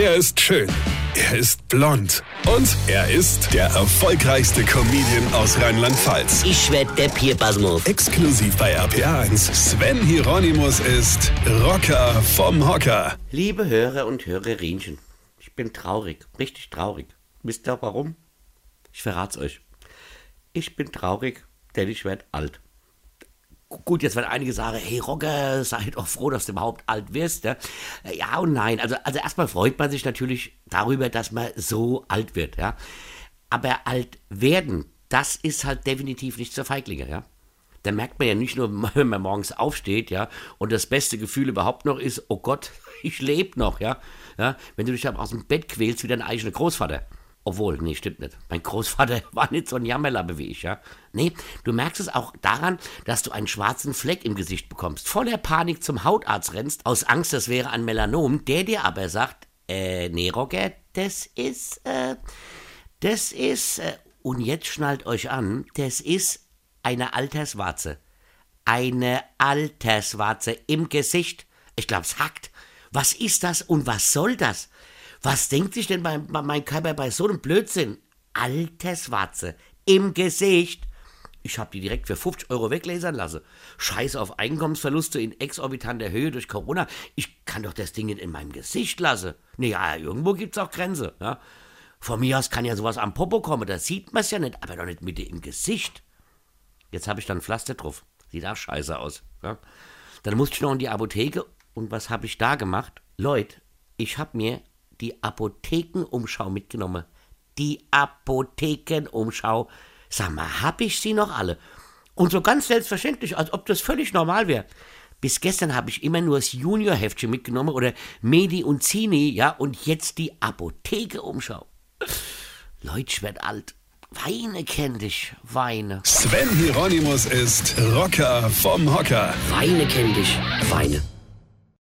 Er ist schön. Er ist blond. Und er ist der erfolgreichste Comedian aus Rheinland-Pfalz. Ich werd der Pierpasmus. Exklusiv bei RPA1. Sven Hieronymus ist Rocker vom Hocker. Liebe Hörer und Hörerinchen, ich bin traurig, richtig traurig. Wisst ihr warum? Ich verrat's euch. Ich bin traurig, denn ich werd alt. Gut, jetzt werden einige sagen, hey Rocker, sei doch froh, dass du überhaupt alt wirst. Ja, ja und nein. Also, also erstmal freut man sich natürlich darüber, dass man so alt wird, ja. Aber alt werden, das ist halt definitiv nicht für Feiglinge, ja. Da merkt man ja nicht nur, wenn man morgens aufsteht, ja, und das beste Gefühl überhaupt noch ist, oh Gott, ich lebe noch, ja. ja. Wenn du dich aber aus dem Bett quälst wie dein eigener Großvater. Obwohl, nee, stimmt nicht. Mein Großvater war nicht so ein Jammerlappe wie ich, ja. Nee, du merkst es auch daran, dass du einen schwarzen Fleck im Gesicht bekommst, voller Panik zum Hautarzt rennst, aus Angst, das wäre ein Melanom, der dir aber sagt, äh, nee, Roger, das ist, äh, das ist, äh, und jetzt schnallt euch an, das ist eine Alterswarze. Eine Alterswarze im Gesicht. Ich glaub's hackt. Was ist das und was soll das? Was denkt sich denn mein, mein Körper bei so einem Blödsinn? Alterswarze im Gesicht. Ich habe die direkt für 50 Euro weglasern lassen. Scheiß auf Einkommensverluste in exorbitanter Höhe durch Corona. Ich kann doch das Ding in meinem Gesicht lassen. Naja, irgendwo gibt's auch Grenze. Ja? Von mir aus kann ja sowas am Popo kommen, da sieht man's ja nicht, aber doch nicht Mitte im Gesicht. Jetzt habe ich dann Pflaster drauf. Sieht auch scheiße aus. Ja? Dann musste ich noch in die Apotheke und was habe ich da gemacht? Leute, ich habe mir die Apothekenumschau mitgenommen. Die Apothekenumschau. Sag mal, hab ich sie noch alle? Und so ganz selbstverständlich, als ob das völlig normal wäre. Bis gestern habe ich immer nur das Junior-Heftchen mitgenommen oder Medi und Zini, ja, und jetzt die Apothekenumschau. Leute, ich werd alt. Weine kenn dich, Weine. Sven Hieronymus ist Rocker vom Hocker. Weine kenn dich, Weine.